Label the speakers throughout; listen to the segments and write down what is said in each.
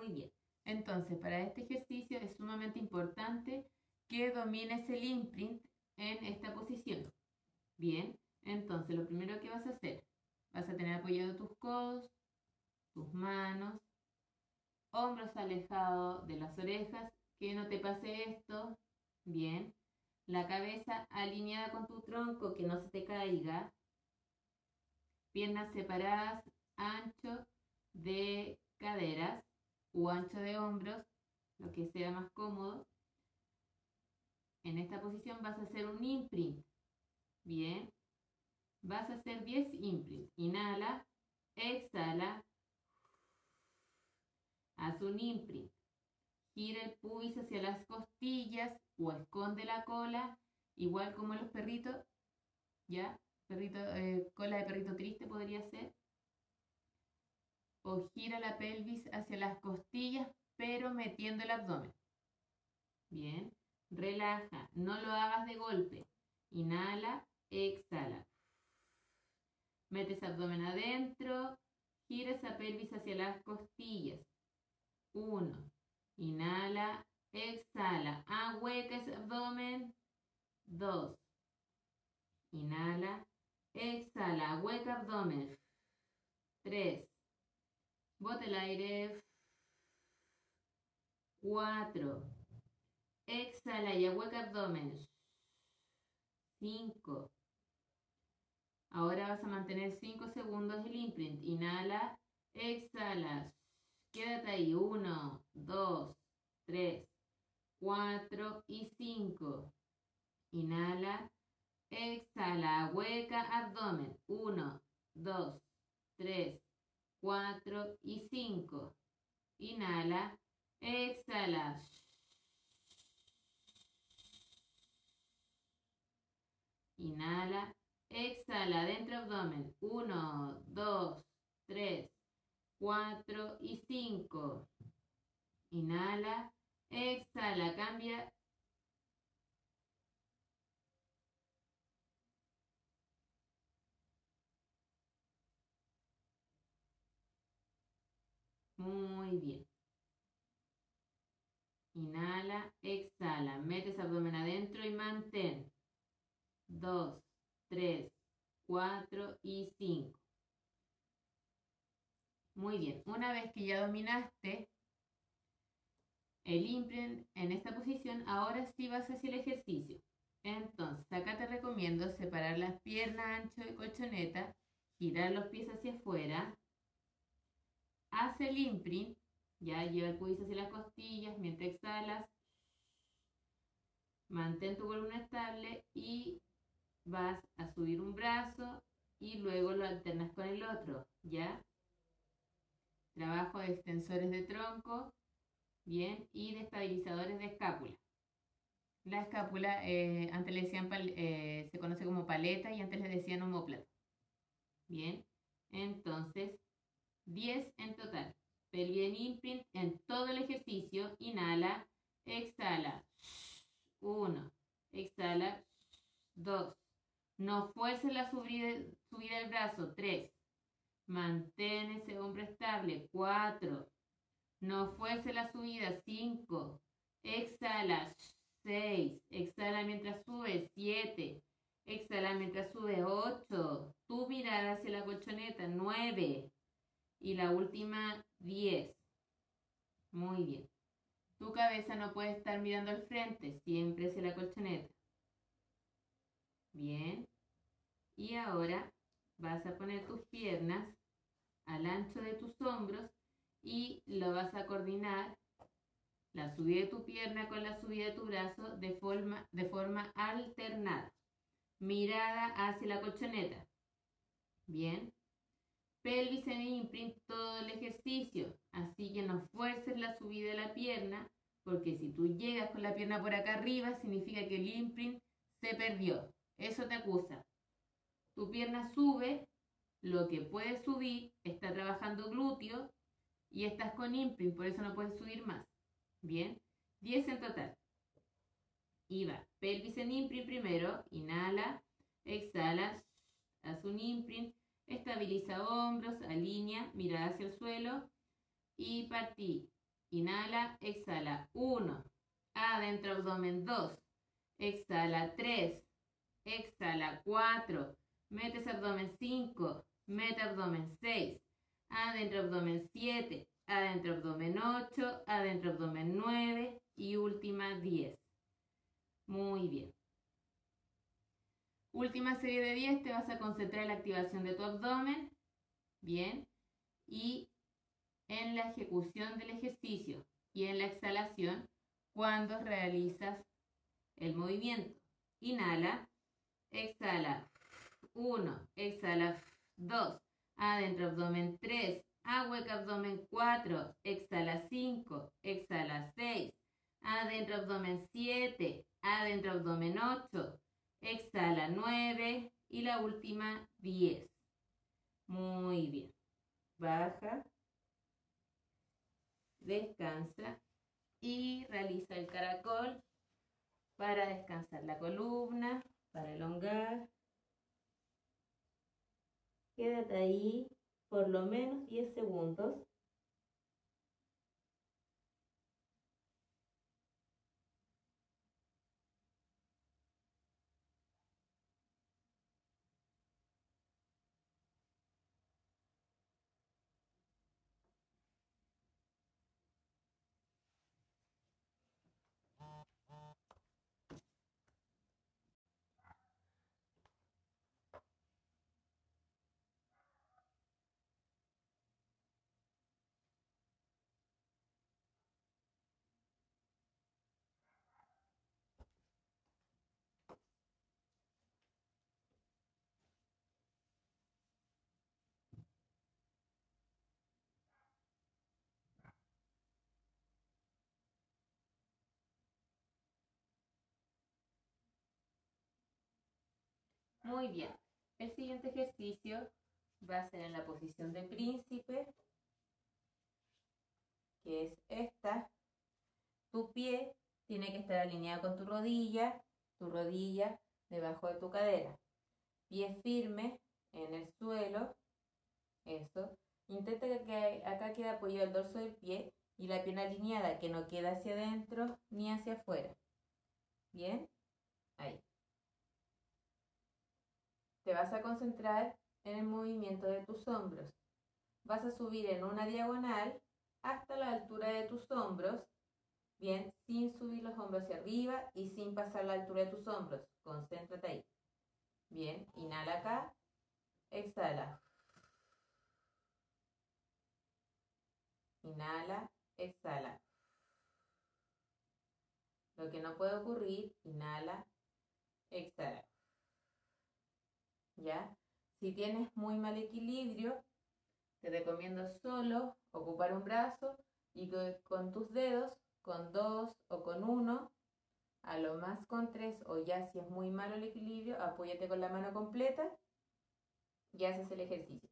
Speaker 1: Muy bien. Entonces, para este ejercicio es sumamente importante que domines el imprint en esta posición. Bien, entonces lo primero que vas a hacer, vas a tener apoyado tus codos, tus manos, hombros alejados de las orejas, que no te pase esto. Bien, la cabeza alineada con tu tronco, que no se te caiga. Piernas separadas, ancho de caderas. O ancho de hombros, lo que sea más cómodo. En esta posición vas a hacer un imprint. Bien. Vas a hacer 10 imprints. Inhala, exhala. Haz un imprint. Gira el pubis hacia las costillas o esconde la cola, igual como los perritos. ¿Ya? Perrito, eh, cola de perrito triste podría ser o gira la pelvis hacia las costillas, pero metiendo el abdomen. Bien, relaja, no lo hagas de golpe. Inhala, exhala. Metes abdomen adentro, gira esa pelvis hacia las costillas. Uno, inhala, exhala. Ahueca ese abdomen. Dos, inhala, exhala. Ahueca abdomen. Tres, bote el aire. 4 Exhala y ahueca abdomen. 5 Ahora vas a mantener 5 segundos el imprint. Inhala, exhala. Quédate ahí. 1, 2, 3, 4 y 5. Inhala, exhala. Hueca abdomen. 1, 2, 3, 4 y 5. Inhala, exhala. Inhala, exhala dentro abdomen. 1, 2, 3, 4 y 5. Inhala, exhala, cambia Muy bien. Inhala, exhala, metes abdomen adentro y mantén. Dos, tres, cuatro y cinco. Muy bien, una vez que ya dominaste el imprint en esta posición, ahora sí vas hacia el ejercicio. Entonces, acá te recomiendo separar las piernas ancho de colchoneta, girar los pies hacia afuera, Hace el imprint, ya lleva el pubis hacia las costillas, mientras exhalas, mantén tu columna estable y vas a subir un brazo y luego lo alternas con el otro, ¿ya? Trabajo de extensores de tronco, bien, y de estabilizadores de escápula. La escápula, eh, antes le decían, eh, se conoce como paleta y antes le decían homóplata. Bien, entonces 10 en total. en imprint en todo el ejercicio. Inhala, exhala. 1. Exhala. 2. No fuerce la subida, del brazo. 3. Mantén ese hombro estable. 4. No fuerce la subida. 5. Exhala. 6. Exhala mientras sube. 7. Exhala mientras sube. 8. Tu mirada hacia la colchoneta. 9 y la última 10. Muy bien. Tu cabeza no puede estar mirando al frente, siempre hacia la colchoneta. Bien. Y ahora vas a poner tus piernas al ancho de tus hombros y lo vas a coordinar la subida de tu pierna con la subida de tu brazo de forma, de forma alternada. Mirada hacia la colchoneta. Bien pelvis en imprint todo el ejercicio. Así que no fuerces la subida de la pierna, porque si tú llegas con la pierna por acá arriba, significa que el imprint se perdió. Eso te acusa. Tu pierna sube, lo que puedes subir está trabajando glúteo y estás con imprint, por eso no puedes subir más. Bien, 10 en total. Y va, pelvis en imprint primero, inhala, exhala, haz un imprint, Estabiliza hombros, alinea, mira hacia el suelo y partí. Inhala, exhala. 1. Adentro abdomen 2. Exhala 3. Exhala 4. Metes abdomen 5. Mete abdomen 6. Adentro abdomen 7. Adentro abdomen 8. Adentro abdomen 9. Y última 10. Muy bien. Última serie de 10, te vas a concentrar en la activación de tu abdomen. Bien. Y en la ejecución del ejercicio y en la exhalación cuando realizas el movimiento. Inhala, exhala. 1, exhala. 2, adentro abdomen 3, ahueca abdomen 4, exhala 5, exhala 6, adentro abdomen 7, adentro abdomen 8, exhala 9 y la última 10. Muy bien. Baja, descansa y realiza el caracol para descansar la columna, para elongar. Quédate ahí por lo menos 10 segundos Muy bien. El siguiente ejercicio va a ser en la posición de príncipe, que es esta. Tu pie tiene que estar alineado con tu rodilla, tu rodilla debajo de tu cadera. Pie firme en el suelo. Eso. Intenta que acá quede apoyado el dorso del pie y la pierna alineada, que no quede hacia adentro ni hacia afuera. ¿Bien? Ahí vas a concentrar en el movimiento de tus hombros. Vas a subir en una diagonal hasta la altura de tus hombros, bien, sin subir los hombros hacia arriba y sin pasar la altura de tus hombros. Concéntrate ahí. Bien, inhala acá, exhala. Inhala, exhala. Lo que no puede ocurrir, inhala, exhala. ¿ya? Si tienes muy mal equilibrio, te recomiendo solo ocupar un brazo y con tus dedos, con dos o con uno, a lo más con tres o ya si es muy malo el equilibrio, apóyate con la mano completa y haces el ejercicio.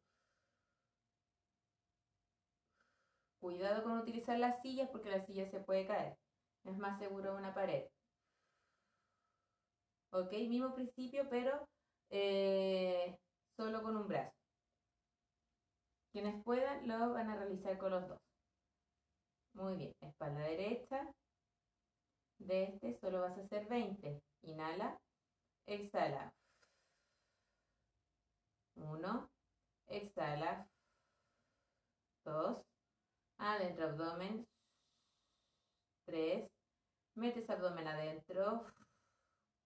Speaker 1: Cuidado con utilizar las sillas porque la silla se puede caer. Es más seguro una pared. Ok, mismo principio, pero eh, solo con un brazo. Quienes puedan lo van a realizar con los dos. Muy bien, espalda derecha. De este solo vas a hacer 20. Inhala, exhala. 1, exhala. 2, adentro abdomen. 3, metes abdomen adentro.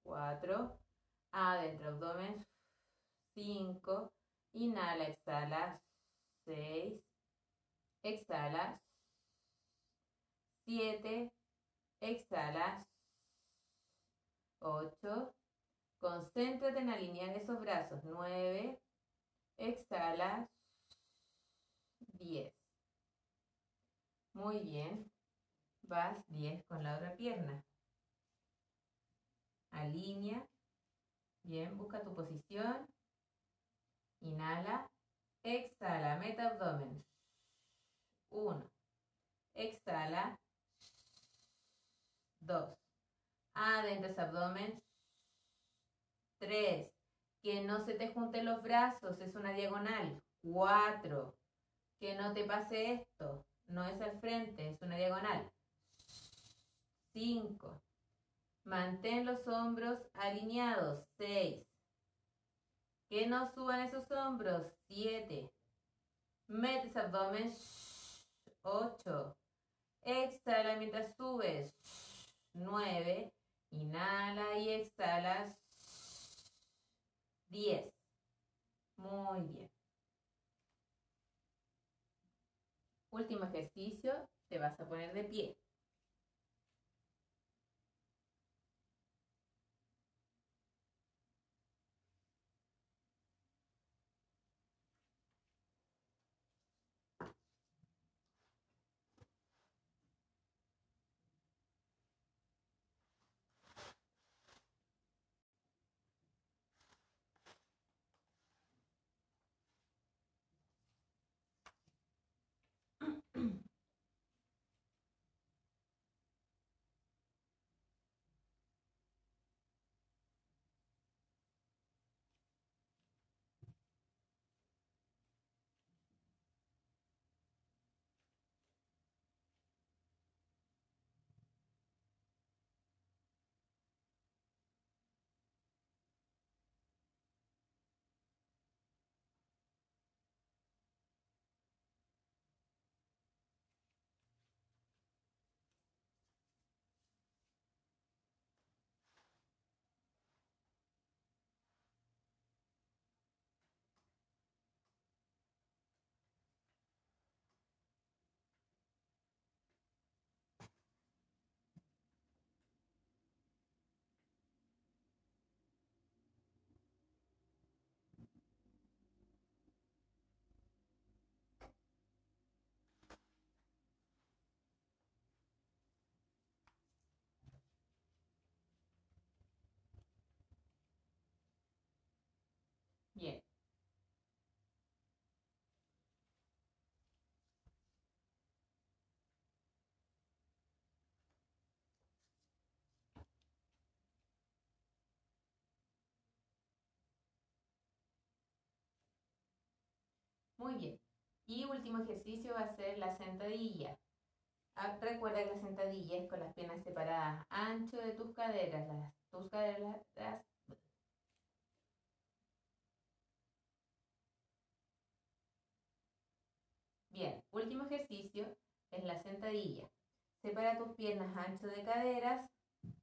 Speaker 1: 4, Adentro, abdomen. 5. Inhala, exhala. 6. Exhala. 7. Exhala. 8. Concéntrate en alinear esos brazos. 9. Exhala. 10. Muy bien. Vas 10 con la otra pierna. Alinea Bien, busca tu posición. Inhala. Exhala, meta abdomen. Uno. Exhala. Dos. Adentro ese abdomen. Tres. Que no se te junten los brazos, es una diagonal. Cuatro. Que no te pase esto, no es al frente, es una diagonal. Cinco. Mantén los hombros alineados. 6. Que no suban esos hombros. 7. Mete abdomen. 8. Exhala mientras subes. 9. Inhala y exhala. 10. Muy bien. Último ejercicio, te vas a poner de pie. Muy bien. Y último ejercicio va a ser la sentadilla. Ah, recuerda que la sentadilla es con las piernas separadas, ancho de tus caderas, las, tus caderas, Bien, último ejercicio es la sentadilla. Separa tus piernas ancho de caderas.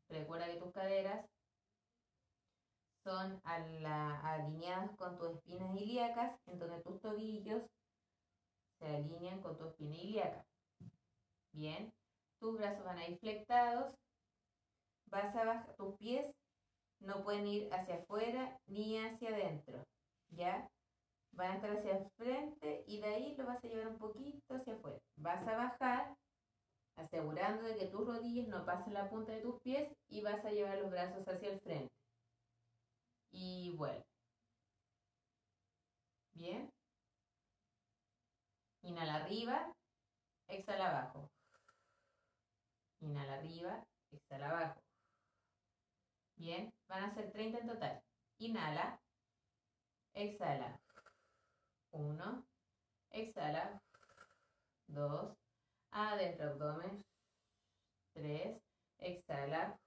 Speaker 1: Recuerda que tus caderas son a alineados con tus espinas ilíacas, en donde tus tobillos se alinean con tu espina ilíaca. Bien, tus brazos van a ir flectados, vas a bajar, tus pies no pueden ir hacia afuera ni hacia adentro, ¿ya? Van a estar hacia el frente y de ahí lo vas a llevar un poquito hacia afuera. Vas a bajar asegurando de que tus rodillas no pasen la punta de tus pies y vas a llevar los brazos hacia el frente y vuelve. Bien. Inhala arriba, exhala abajo. Inhala arriba, exhala abajo. Bien, van a ser 30 en total. Inhala, exhala. Uno, exhala. Dos, adentro abdomen. Tres, exhala.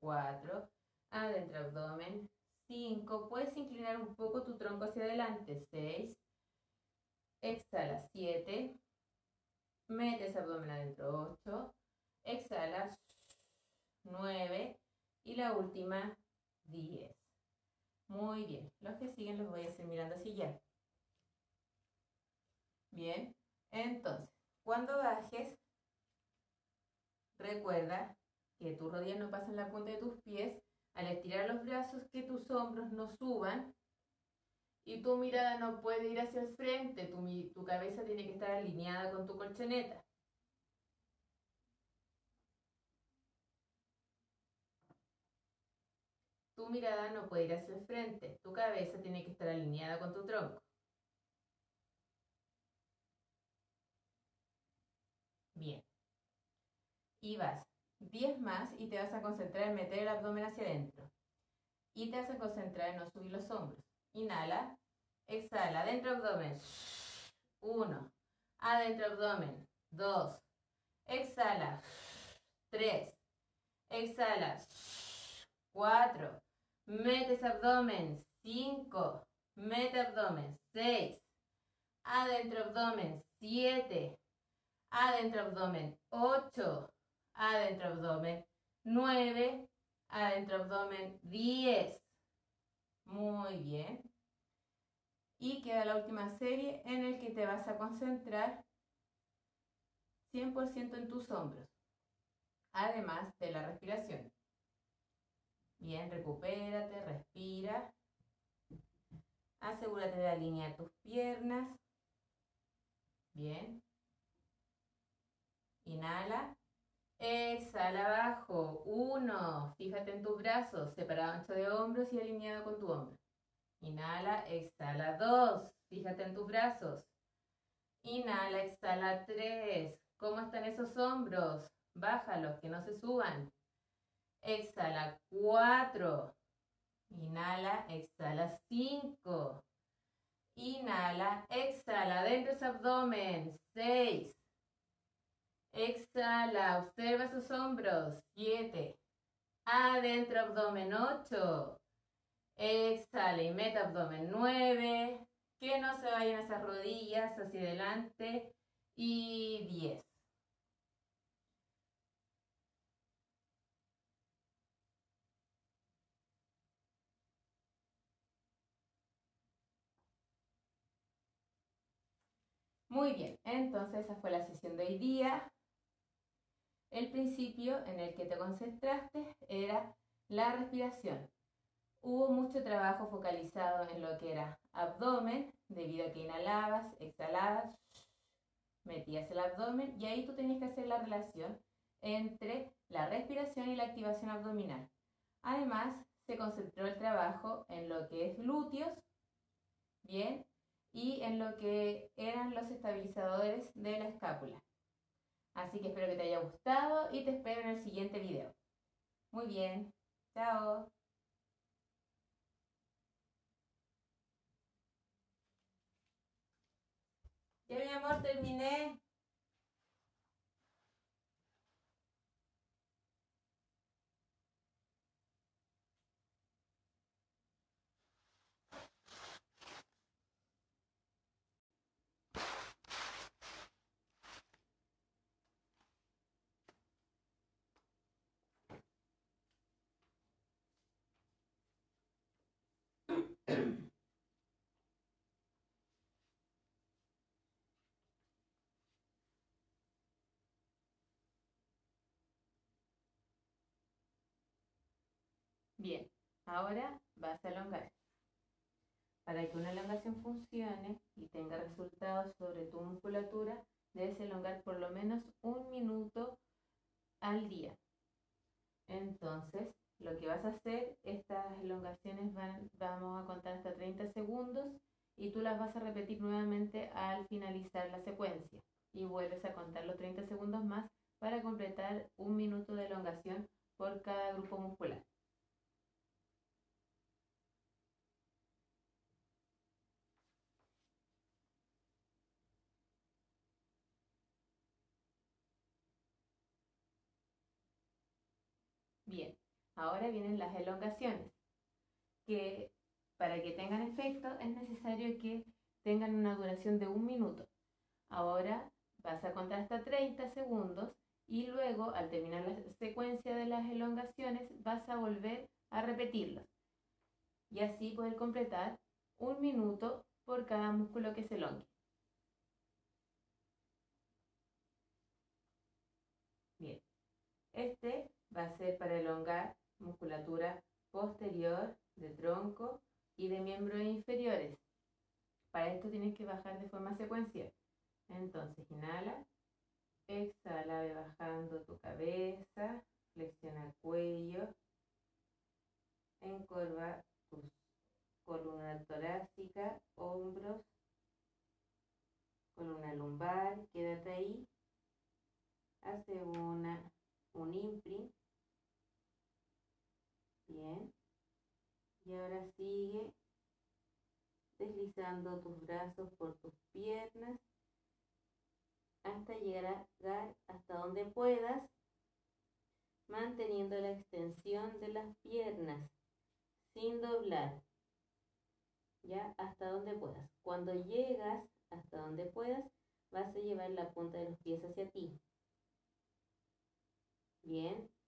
Speaker 1: Cuatro, adentro abdomen. 5, puedes inclinar un poco tu tronco hacia adelante. 6, exhala. 7, metes abdomen adentro. 8, exhala. 9 y la última 10. Muy bien, los que siguen los voy a hacer mirando así ya. Bien, entonces, cuando bajes, recuerda que tu rodillas no en la punta de tus pies al estirar los brazos que tus hombros no suban y tu mirada no puede ir hacia el frente, tu, cabeza tiene que estar alineada con tu colchoneta. Tu mirada no puede ir hacia el frente, tu cabeza tiene que estar alineada con tu tronco. Bien. Y vas 10 más y te vas a concentrar en meter el abdomen hacia adentro. Y te vas a concentrar en no subir los hombros. Inhala, exhala, adentro abdomen. 1. Adentro abdomen. 2. Exhala. 3. Exhala. 4. Metes abdomen. 5. Mete abdomen. 6. Adentro abdomen. 7. Adentro abdomen. 8 adentro abdomen, 9, adentro abdomen, 10. Muy bien. Y queda la última serie en el que te vas a concentrar 100% en tus hombros, además de la respiración. Bien, recupérate, respira. Asegúrate de alinear tus piernas. Bien. Inhala. Exhala abajo. Uno. Fíjate en tus brazos, separado ancho de hombros y alineado con tu hombro. Inhala, exhala. Dos. Fíjate en tus brazos. Inhala, exhala. Tres. ¿Cómo están esos hombros? Bájalos, que no se suban. Exhala. Cuatro. Inhala, exhala. Cinco. Inhala, exhala. Dentro ese abdomen. Seis. Exhala, observa sus hombros. Siete. Adentro abdomen Ocho. Exhala y meta abdomen Nueve. Que no se vayan esas rodillas hacia adelante. Y diez. Muy bien, entonces esa fue la sesión de hoy día. El principio en el que te concentraste era la respiración. Hubo mucho trabajo focalizado en lo que era abdomen, debido a que inhalabas, exhalabas, metías el abdomen y ahí tú tenías que hacer la relación entre la respiración y la activación abdominal. Además, se concentró el trabajo en lo que es glúteos, bien, y en lo que eran los estabilizadores de la escápula. Así que espero que te haya gustado y te espero en el siguiente video. Muy bien, chao. Ya mi amor, terminé. Ahora vas a elongar. Para que una elongación funcione y tenga resultados sobre tu musculatura, debes elongar por lo menos un minuto al día. Entonces, lo que vas a hacer, estas elongaciones vamos a contar hasta 30 segundos y tú las vas a repetir nuevamente al finalizar la secuencia. Y vuelves a contar los 30 segundos más para completar un minuto de elongación por cada grupo muscular. Ahora vienen las elongaciones, que para que tengan efecto es necesario que tengan una duración de un minuto. Ahora vas a contar hasta 30 segundos y luego al terminar la secuencia de las elongaciones vas a volver a repetirlas y así poder completar un minuto por cada músculo que se elongue. Bien, este va a ser para elongar musculatura posterior, de tronco y de miembros inferiores. Para esto tienes que bajar de forma secuencial. Entonces, inhala, exhala, ve bajando tu cabeza, flexiona el cuello, encorva tu columna torácica, hombros, columna lumbar, quédate ahí, hace una, un imprint Bien. Y ahora sigue deslizando tus brazos por tus piernas hasta llegar hasta donde puedas, manteniendo la extensión de las piernas sin doblar. Ya hasta donde puedas. Cuando llegas hasta donde puedas, vas a llevar la punta de los pies hacia ti. Bien,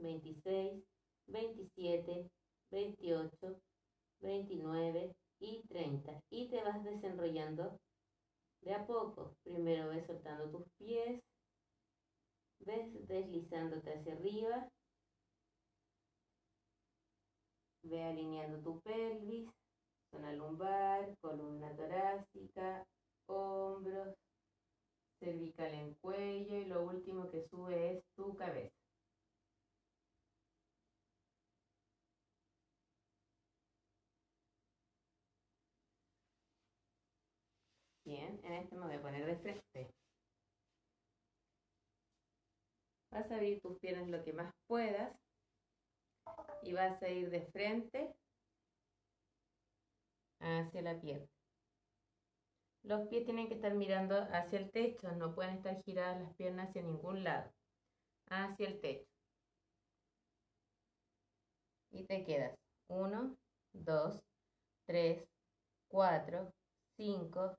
Speaker 1: 26, 27, 28, 29 y 30. Y te vas desenrollando de a poco. Primero ves soltando tus pies, ves deslizándote hacia arriba, ve alineando tu pelvis, zona lumbar, columna torácica, hombros, cervical en cuello y lo último que sube en este me voy a poner de frente. Vas a abrir tus piernas lo que más puedas y vas a ir de frente hacia la pierna. Los pies tienen que estar mirando hacia el techo, no pueden estar giradas las piernas hacia ningún lado, hacia el techo. Y te quedas 1, 2, 3, 4, 5,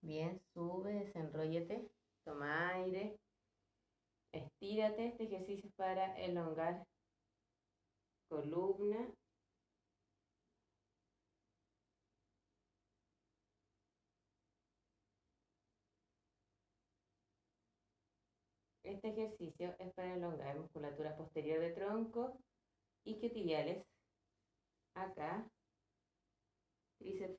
Speaker 1: Bien, sube, desenróllate, toma aire, estírate. Este ejercicio es para elongar columna. Este ejercicio es para elongar musculatura posterior de tronco y acá, tríceps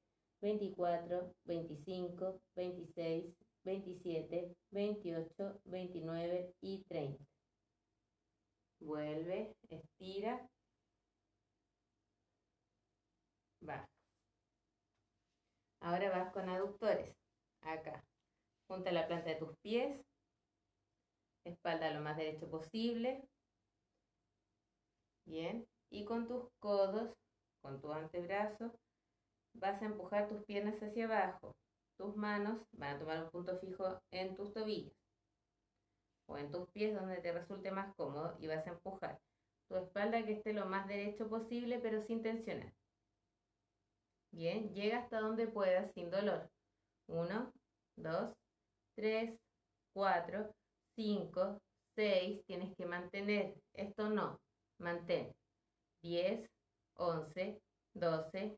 Speaker 1: 24, 25, 26, 27, 28, 29 y 30. Vuelve, estira. Va. Ahora vas con aductores. Acá. Junta la planta de tus pies. Espalda lo más derecho posible. Bien. Y con tus codos, con tu antebrazo, vas a empujar tus piernas hacia abajo. Tus manos van a tomar un punto fijo en tus tobillos o en tus pies donde te resulte más cómodo y vas a empujar. Tu espalda que esté lo más derecho posible pero sin tensionar. Bien, llega hasta donde puedas sin dolor. Uno, dos, tres, cuatro, cinco, seis, Tienes que mantener. Esto no. Mantén. 10, once 12,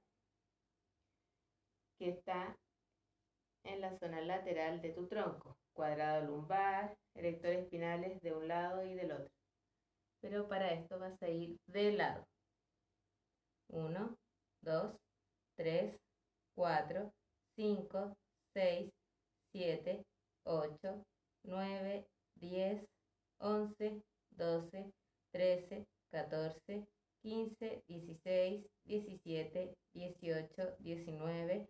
Speaker 1: que está en la zona lateral de tu tronco, cuadrado lumbar, rectores espinales de un lado y del otro. Pero para esto vas a ir de lado. 1, 2, 3, 4, 5, 6, 7, 8, 9, 10, 11, 12, 13, 14, 15, 16, 17, 18, 19,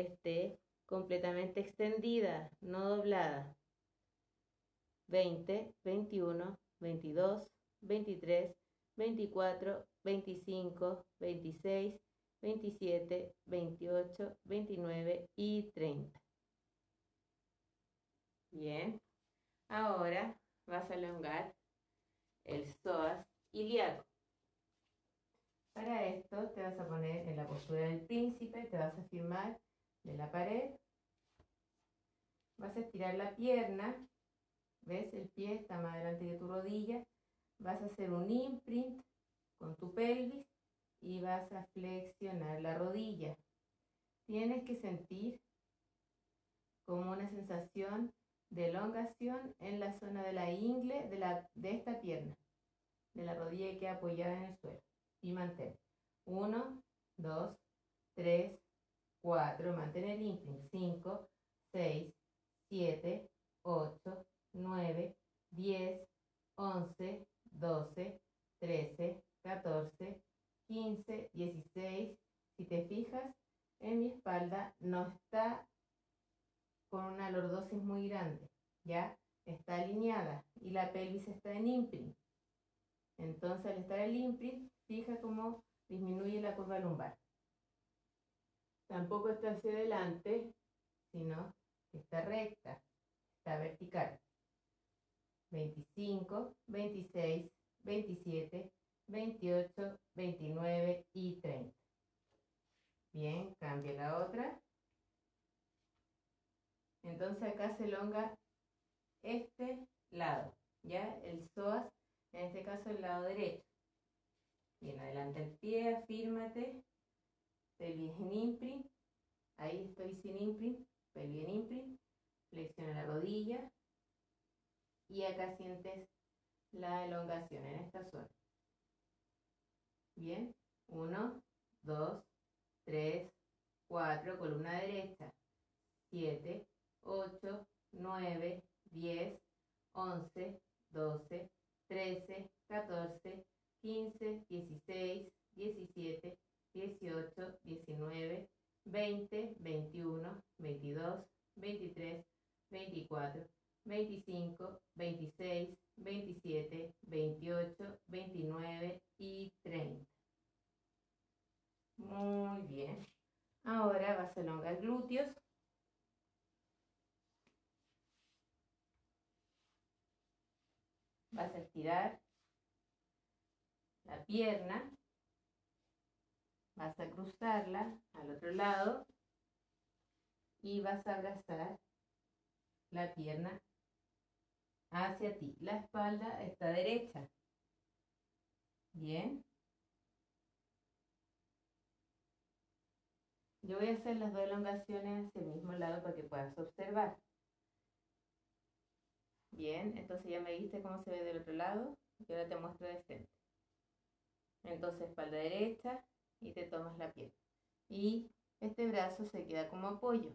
Speaker 1: esté completamente extendida, no doblada. 20, 21, 22, 23, 24, 25, 26, 27, 28, 29 y 30. Bien, ahora vas a alongar el psoas ilíaco. Para esto te vas a poner en la postura del príncipe, te vas a firmar de la pared. Vas a estirar la pierna, ¿ves? El pie está más adelante de tu rodilla. Vas a hacer un imprint con tu pelvis y vas a flexionar la rodilla. Tienes que sentir como una sensación de elongación en la zona de la ingle de, la, de esta pierna, de la rodilla que queda apoyada en el suelo. Y mantén. Uno. Dos. Tres. 4, mantener ímprim, 5, 6, 7, 8, 9, 10, 11, 12, 13, 14, 15, 16. Si te fijas, en mi espalda no está con una lordosis muy grande, ¿ya? Está alineada y la pelvis está en imprint. Entonces, al estar el imprint, fija cómo disminuye la curva lumbar tampoco está hacia adelante, sino que está recta, está vertical. 25, 26, 27, 28, 29 y 30. Bien, cambia la otra. Entonces acá se elonga este lado, ¿ya? El psoas, en este caso el lado derecho. Bien, adelante el pie, afírmate, imprint, ahí estoy sin imprint, imprint, flexiona la rodilla y acá sientes la elongación en esta zona. Bien, 1, 2, 3, 4, columna derecha, 7, 8, 9, 10, 11, 12, 13, 14, vas a abrazar la pierna hacia ti. La espalda está derecha. Bien. Yo voy a hacer las dos elongaciones hacia el mismo lado para que puedas observar. Bien, entonces ya me viste cómo se ve del otro lado y ahora te muestro de este. Entonces espalda derecha y te tomas la pierna. Y este brazo se queda como apoyo.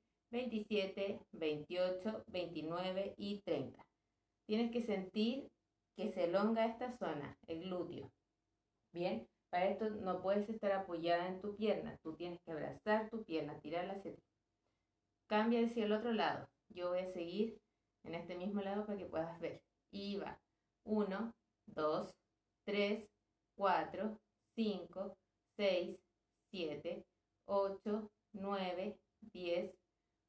Speaker 1: 27, 28, 29 y 30. Tienes que sentir que se elonga esta zona, el glúteo. Bien, para esto no puedes estar apoyada en tu pierna, tú tienes que abrazar tu pierna, tirarla hacia ti. Cambia hacia el otro lado. Yo voy a seguir en este mismo lado para que puedas ver. Y va. 1, 2, 3, 4, 5, 6, 7, 8, 9, 10,